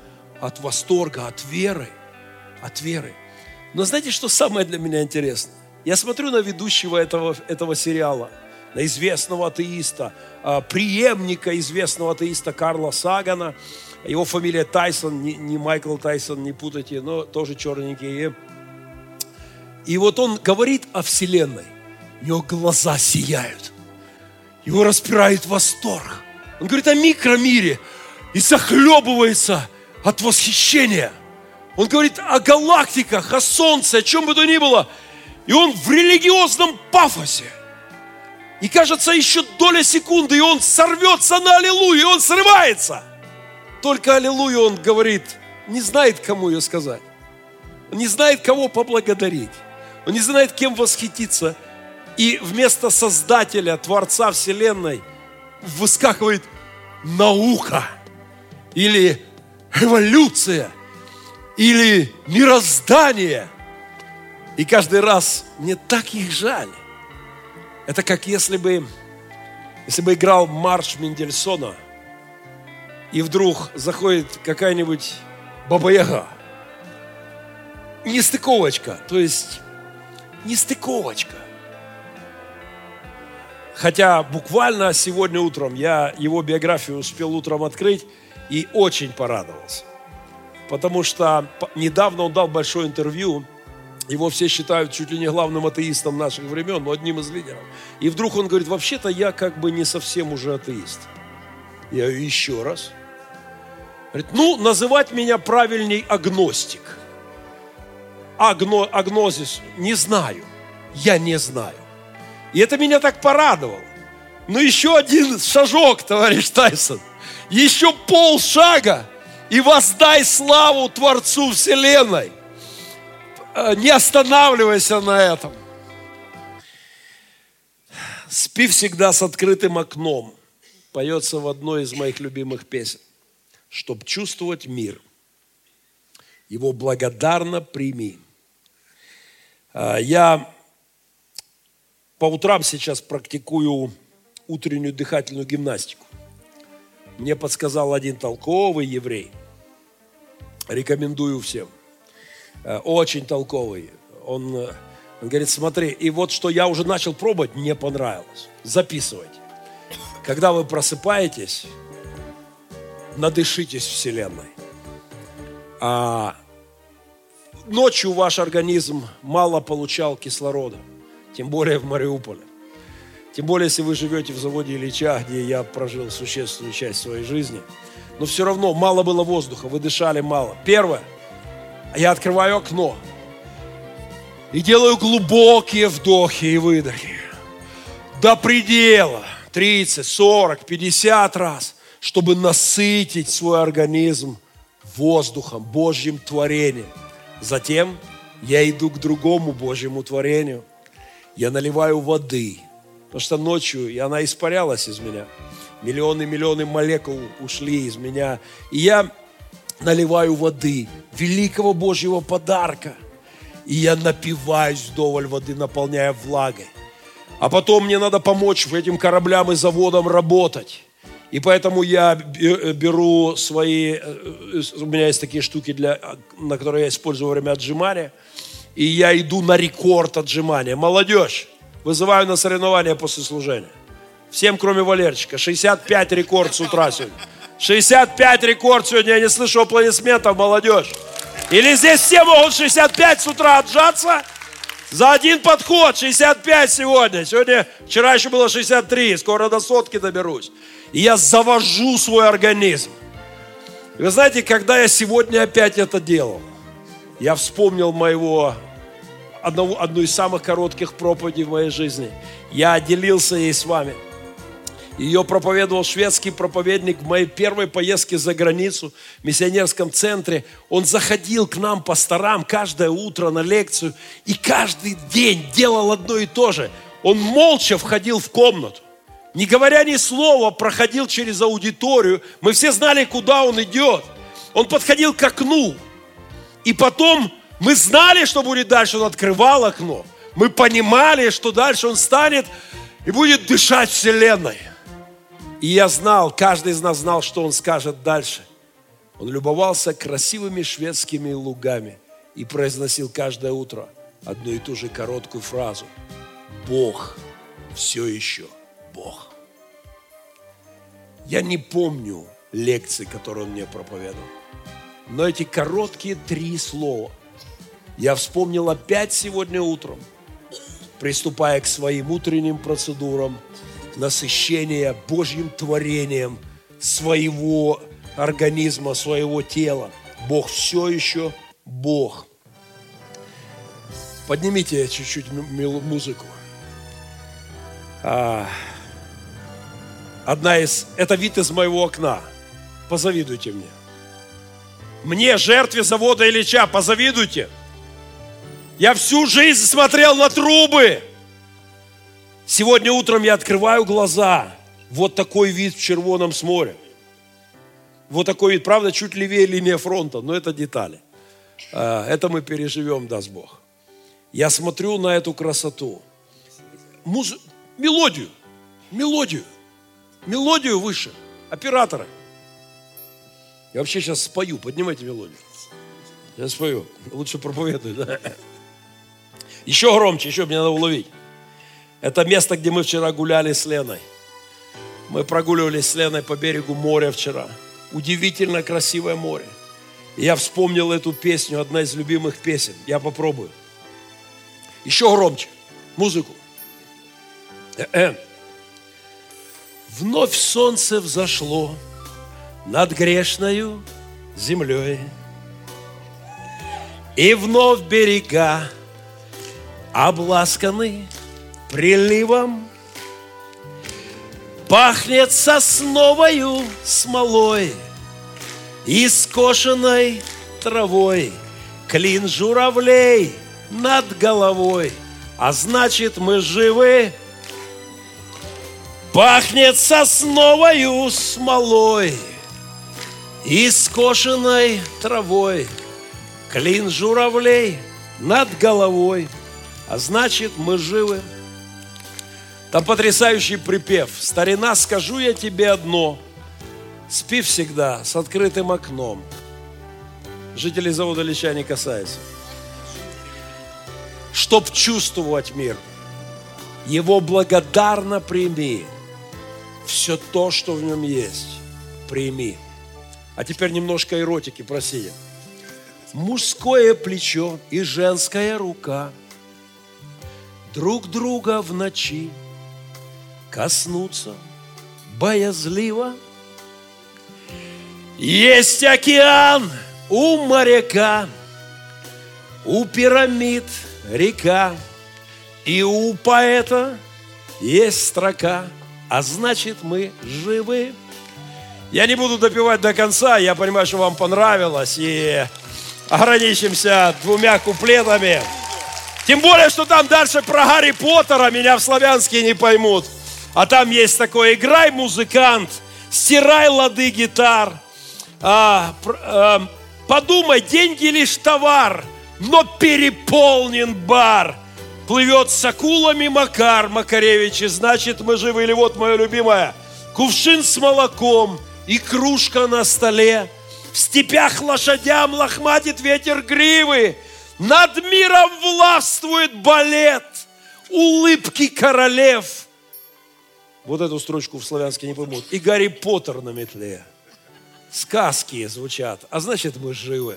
от восторга, от веры, от веры. Но знаете, что самое для меня интересное? Я смотрю на ведущего этого, этого сериала, на известного атеиста, а, преемника известного атеиста Карла Сагана. Его фамилия Тайсон, не, не Майкл Тайсон, не путайте, но тоже черненький. И вот он говорит о Вселенной. У него глаза сияют. Его распирает восторг. Он говорит о микромире. и захлебывается от восхищения. Он говорит о галактиках, о Солнце, о чем бы то ни было. И он в религиозном пафосе. И кажется, еще доля секунды, и он сорвется на аллилуйю, и он срывается. Только аллилуйя он говорит, не знает, кому ее сказать. Он не знает, кого поблагодарить. Он не знает, кем восхититься. И вместо Создателя, Творца Вселенной, выскакивает наука или эволюция или мироздание. И каждый раз мне так их жаль. Это как если бы, если бы играл марш Мендельсона, и вдруг заходит какая-нибудь баба-яга. Нестыковочка, то есть нестыковочка. Хотя буквально сегодня утром я его биографию успел утром открыть и очень порадовался. Потому что недавно он дал большое интервью, его все считают чуть ли не главным атеистом наших времен, но одним из лидеров. И вдруг он говорит, вообще-то я как бы не совсем уже атеист. Я говорю, еще раз. Говорит, ну, называть меня правильней агностик. Агно, агнозис, не знаю. Я не знаю. И это меня так порадовало. Но еще один шажок, товарищ Тайсон. Еще полшага, и воздай славу Творцу Вселенной. Э, не останавливайся на этом. Спи всегда с открытым окном. Поется в одной из моих любимых песен. Чтоб чувствовать мир. Его благодарно прими. Э, я по утрам сейчас практикую утреннюю дыхательную гимнастику. Мне подсказал один толковый еврей. Рекомендую всем. Э, очень толковый. Он, э, он говорит, смотри, и вот что я уже начал пробовать, мне понравилось. Записывайте. Когда вы просыпаетесь, надышитесь Вселенной. А ночью ваш организм мало получал кислорода тем более в Мариуполе. Тем более, если вы живете в заводе Ильича, где я прожил существенную часть своей жизни. Но все равно мало было воздуха, вы дышали мало. Первое, я открываю окно и делаю глубокие вдохи и выдохи. До предела. 30, 40, 50 раз, чтобы насытить свой организм воздухом, Божьим творением. Затем я иду к другому Божьему творению – я наливаю воды, потому что ночью, и она испарялась из меня. Миллионы-миллионы молекул ушли из меня. И я наливаю воды, великого Божьего подарка. И я напиваюсь вдоволь воды, наполняя влагой. А потом мне надо помочь этим кораблям и заводам работать. И поэтому я беру свои, э, у меня есть такие штуки, для, на которые я использую во время отжимания – и я иду на рекорд отжимания. Молодежь, вызываю на соревнования после служения. Всем, кроме Валерчика. 65 рекорд с утра сегодня. 65 рекорд сегодня. Я не слышу аплодисментов, молодежь. Или здесь все могут 65 с утра отжаться? За один подход 65 сегодня. Сегодня, вчера еще было 63, скоро до сотки доберусь. И я завожу свой организм. вы знаете, когда я сегодня опять это делал, я вспомнил моего одного, одну из самых коротких проповедей в моей жизни. Я делился ей с вами. Ее проповедовал шведский проповедник в моей первой поездке за границу в миссионерском центре. Он заходил к нам, пасторам, каждое утро на лекцию и каждый день делал одно и то же. Он молча входил в комнату. Не говоря ни слова, проходил через аудиторию. Мы все знали, куда он идет. Он подходил к окну. И потом мы знали, что будет дальше. Он открывал окно. Мы понимали, что дальше он станет и будет дышать Вселенной. И я знал, каждый из нас знал, что он скажет дальше. Он любовался красивыми шведскими лугами и произносил каждое утро одну и ту же короткую фразу. Бог все еще Бог. Я не помню лекции, которые он мне проповедовал. Но эти короткие три слова я вспомнил опять сегодня утром, приступая к своим утренним процедурам, насыщения Божьим творением своего организма, своего тела. Бог все еще Бог. Поднимите чуть-чуть музыку. А, одна из, это вид из моего окна. Позавидуйте мне. Мне, жертве завода Ильича, позавидуйте. Я всю жизнь смотрел на трубы. Сегодня утром я открываю глаза. Вот такой вид в Червоном море. Вот такой вид, правда, чуть левее линии фронта, но это детали. А, это мы переживем, даст Бог. Я смотрю на эту красоту. Муз... Мелодию. Мелодию. Мелодию выше. Оператора. Я вообще сейчас спою. Поднимайте мелодию. Я спою. Лучше проповедую, да? Еще громче, еще мне надо уловить. Это место, где мы вчера гуляли с Леной. Мы прогуливались с Леной по берегу моря вчера. Удивительно красивое море. И я вспомнил эту песню, одна из любимых песен. Я попробую. Еще громче. Музыку. Э-э. Вновь солнце взошло над грешною землей. И вновь берега обласканы приливом. Пахнет сосновою смолой и скошенной травой, клин журавлей над головой, а значит мы живы. Пахнет сосновою смолой и скошенной травой, клин журавлей над головой, а значит мы живы. Там потрясающий припев. Старина, скажу я тебе одно. Спи всегда с открытым окном. Жителей завода Лича не касается. Чтоб чувствовать мир, его благодарно прими. Все то, что в нем есть, прими. А теперь немножко эротики, проси. Мужское плечо и женская рука друг друга в ночи – коснуться боязливо. Есть океан у моряка, у пирамид река, и у поэта есть строка, а значит мы живы. Я не буду допивать до конца, я понимаю, что вам понравилось, и ограничимся двумя куплетами. Тем более, что там дальше про Гарри Поттера меня в славянске не поймут. А там есть такое, играй, музыкант, стирай лады гитар. А, а, подумай, деньги лишь товар, но переполнен бар. Плывет с акулами Макар Макаревич, и значит мы живы. Или вот мое любимое, кувшин с молоком и кружка на столе. В степях лошадям лохматит ветер гривы, над миром властвует балет, улыбки королев – вот эту строчку в славянске не поймут. И Гарри Поттер на метле. Сказки звучат. А значит, мы живы.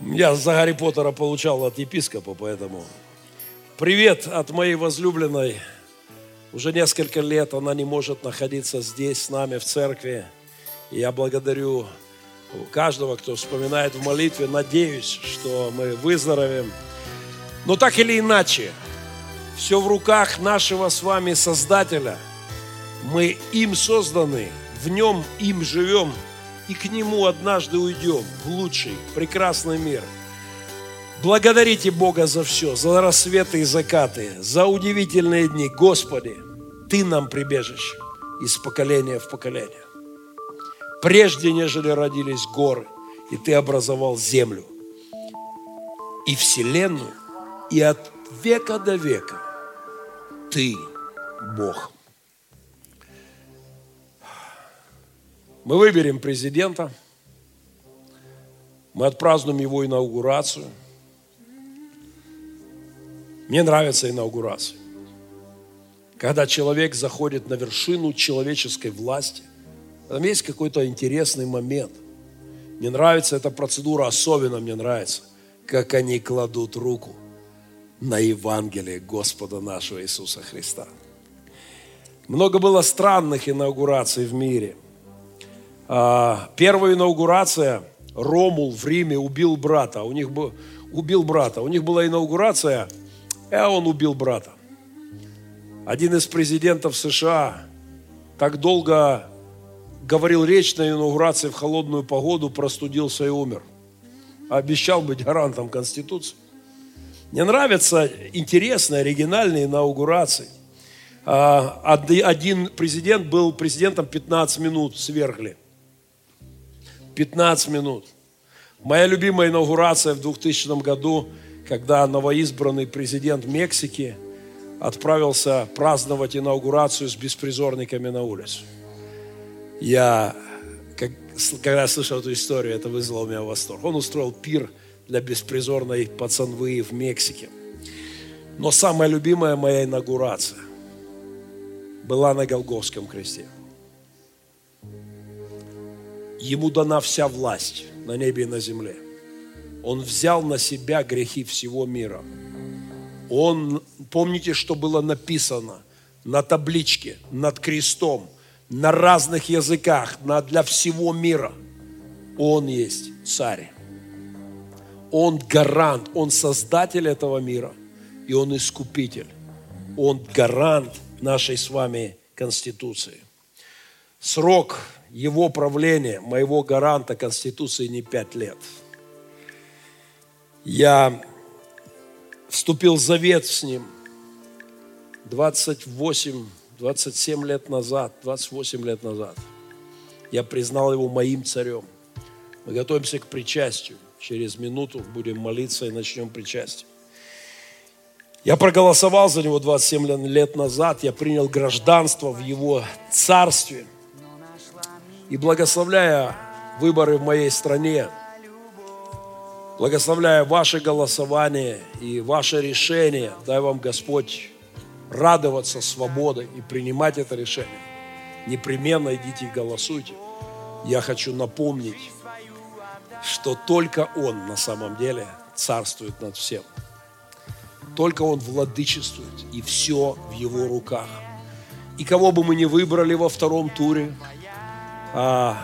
Я за Гарри Поттера получал от епископа, поэтому... Привет от моей возлюбленной. Уже несколько лет она не может находиться здесь с нами в церкви. И я благодарю каждого, кто вспоминает в молитве. Надеюсь, что мы выздоровеем. Но так или иначе, все в руках нашего с вами Создателя. Мы им созданы, в нем им живем, и к нему однажды уйдем в лучший, прекрасный мир. Благодарите Бога за все, за рассветы и закаты, за удивительные дни. Господи, Ты нам прибежище из поколения в поколение. Прежде, нежели родились горы, и Ты образовал землю и вселенную, и от века до века Ты Бог. Мы выберем президента, мы отпразднуем его инаугурацию. Мне нравится инаугурация. Когда человек заходит на вершину человеческой власти, там есть какой-то интересный момент. Мне нравится эта процедура, особенно мне нравится, как они кладут руку на Евангелие Господа нашего Иисуса Христа. Много было странных инаугураций в мире. А, первая инаугурация, Ромул в Риме убил брата. У них был, убил брата. У них была инаугурация, а он убил брата. Один из президентов США так долго говорил речь на инаугурации в холодную погоду, простудился и умер. Обещал быть гарантом Конституции. Мне нравятся интересные, оригинальные инаугурации. А, один президент был президентом 15 минут свергли. 15 минут. Моя любимая инаугурация в 2000 году, когда новоизбранный президент Мексики отправился праздновать инаугурацию с беспризорниками на улицу. Я, как, когда слышал эту историю, это вызвало у меня восторг. Он устроил пир – для беспризорной пацанвы в Мексике. Но самая любимая моя инаугурация была на Голговском кресте. Ему дана вся власть на небе и на земле. Он взял на себя грехи всего мира. Он, помните, что было написано на табличке, над крестом, на разных языках, на, для всего мира. Он есть царь. Он гарант, Он создатель этого мира, и Он искупитель. Он гарант нашей с вами Конституции. Срок его правления, моего гаранта Конституции не пять лет. Я вступил в завет с ним 28, 27 лет назад, 28 лет назад. Я признал его моим царем. Мы готовимся к причастию. Через минуту будем молиться и начнем причастие. Я проголосовал за него 27 лет назад, я принял гражданство в его царстве. И благословляя выборы в моей стране, благословляя ваше голосование и ваше решение, дай вам Господь радоваться свободой и принимать это решение. Непременно идите и голосуйте. Я хочу напомнить, что только Он на самом деле царствует над всем. Только Он владычествует, и все в Его руках. И кого бы мы ни выбрали во втором туре, а,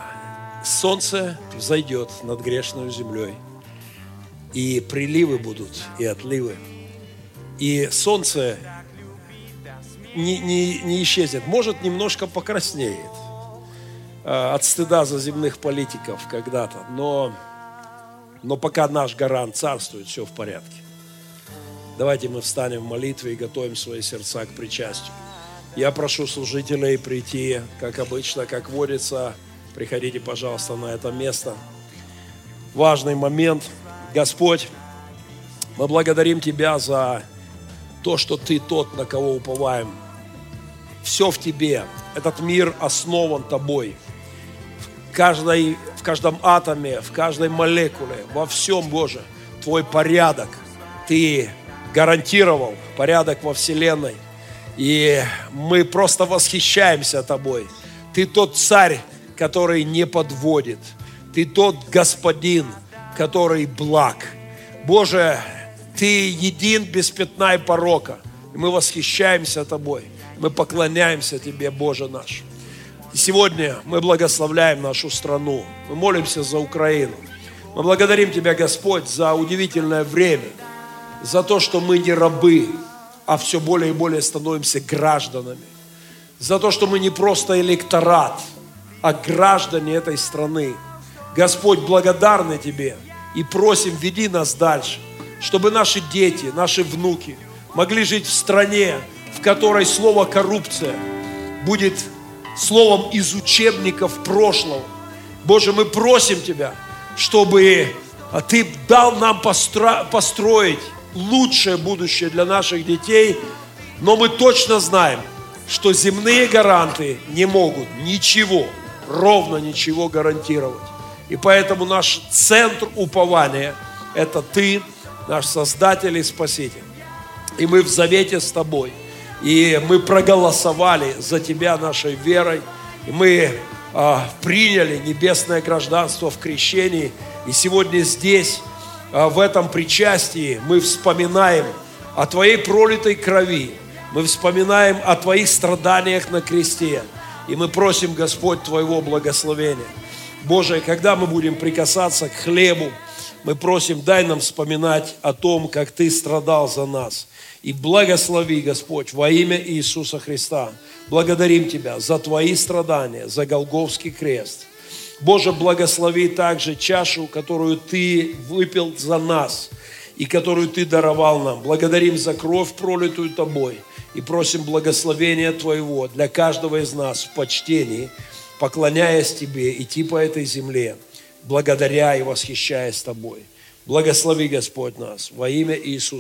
солнце взойдет над грешной землей, и приливы будут, и отливы. И солнце не, не, не исчезнет, может, немножко покраснеет а, от стыда за земных политиков когда-то, но но пока наш гарант царствует, все в порядке. Давайте мы встанем в молитве и готовим свои сердца к причастию. Я прошу служителей прийти, как обычно, как водится. Приходите, пожалуйста, на это место. Важный момент. Господь, мы благодарим Тебя за то, что Ты тот, на кого уповаем. Все в Тебе. Этот мир основан Тобой. В каждой в каждом атоме, в каждой молекуле, во всем, Боже, Твой порядок. Ты гарантировал порядок во Вселенной. И мы просто восхищаемся Тобой. Ты тот царь, который не подводит. Ты тот господин, который благ. Боже, Ты един без пятна и порока. И мы восхищаемся Тобой. Мы поклоняемся Тебе, Боже наш. И сегодня мы благословляем нашу страну. Мы молимся за Украину. Мы благодарим Тебя, Господь, за удивительное время, за то, что мы не рабы, а все более и более становимся гражданами. За то, что мы не просто электорат, а граждане этой страны. Господь, благодарны Тебе и просим, веди нас дальше, чтобы наши дети, наши внуки могли жить в стране, в которой слово коррупция будет словом из учебников прошлого. Боже, мы просим Тебя, чтобы а, Ты дал нам постро... построить лучшее будущее для наших детей, но мы точно знаем, что земные гаранты не могут ничего, ровно ничего гарантировать. И поэтому наш центр упования – это Ты, наш Создатель и Спаситель. И мы в завете с Тобой – и мы проголосовали за Тебя нашей верой. И мы а, приняли небесное гражданство в крещении. И сегодня здесь, а, в этом причастии, мы вспоминаем о Твоей пролитой крови. Мы вспоминаем о Твоих страданиях на кресте. И мы просим, Господь, Твоего благословения. Боже, когда мы будем прикасаться к хлебу, мы просим, дай нам вспоминать о том, как Ты страдал за нас. И благослови, Господь, во имя Иисуса Христа. Благодарим Тебя за Твои страдания, за Голговский крест. Боже, благослови также чашу, которую Ты выпил за нас и которую Ты даровал нам. Благодарим за кровь, пролитую Тобой, и просим благословения Твоего для каждого из нас в почтении, поклоняясь Тебе, идти по этой земле, благодаря и восхищаясь Тобой. Благослови, Господь, нас во имя Иисуса.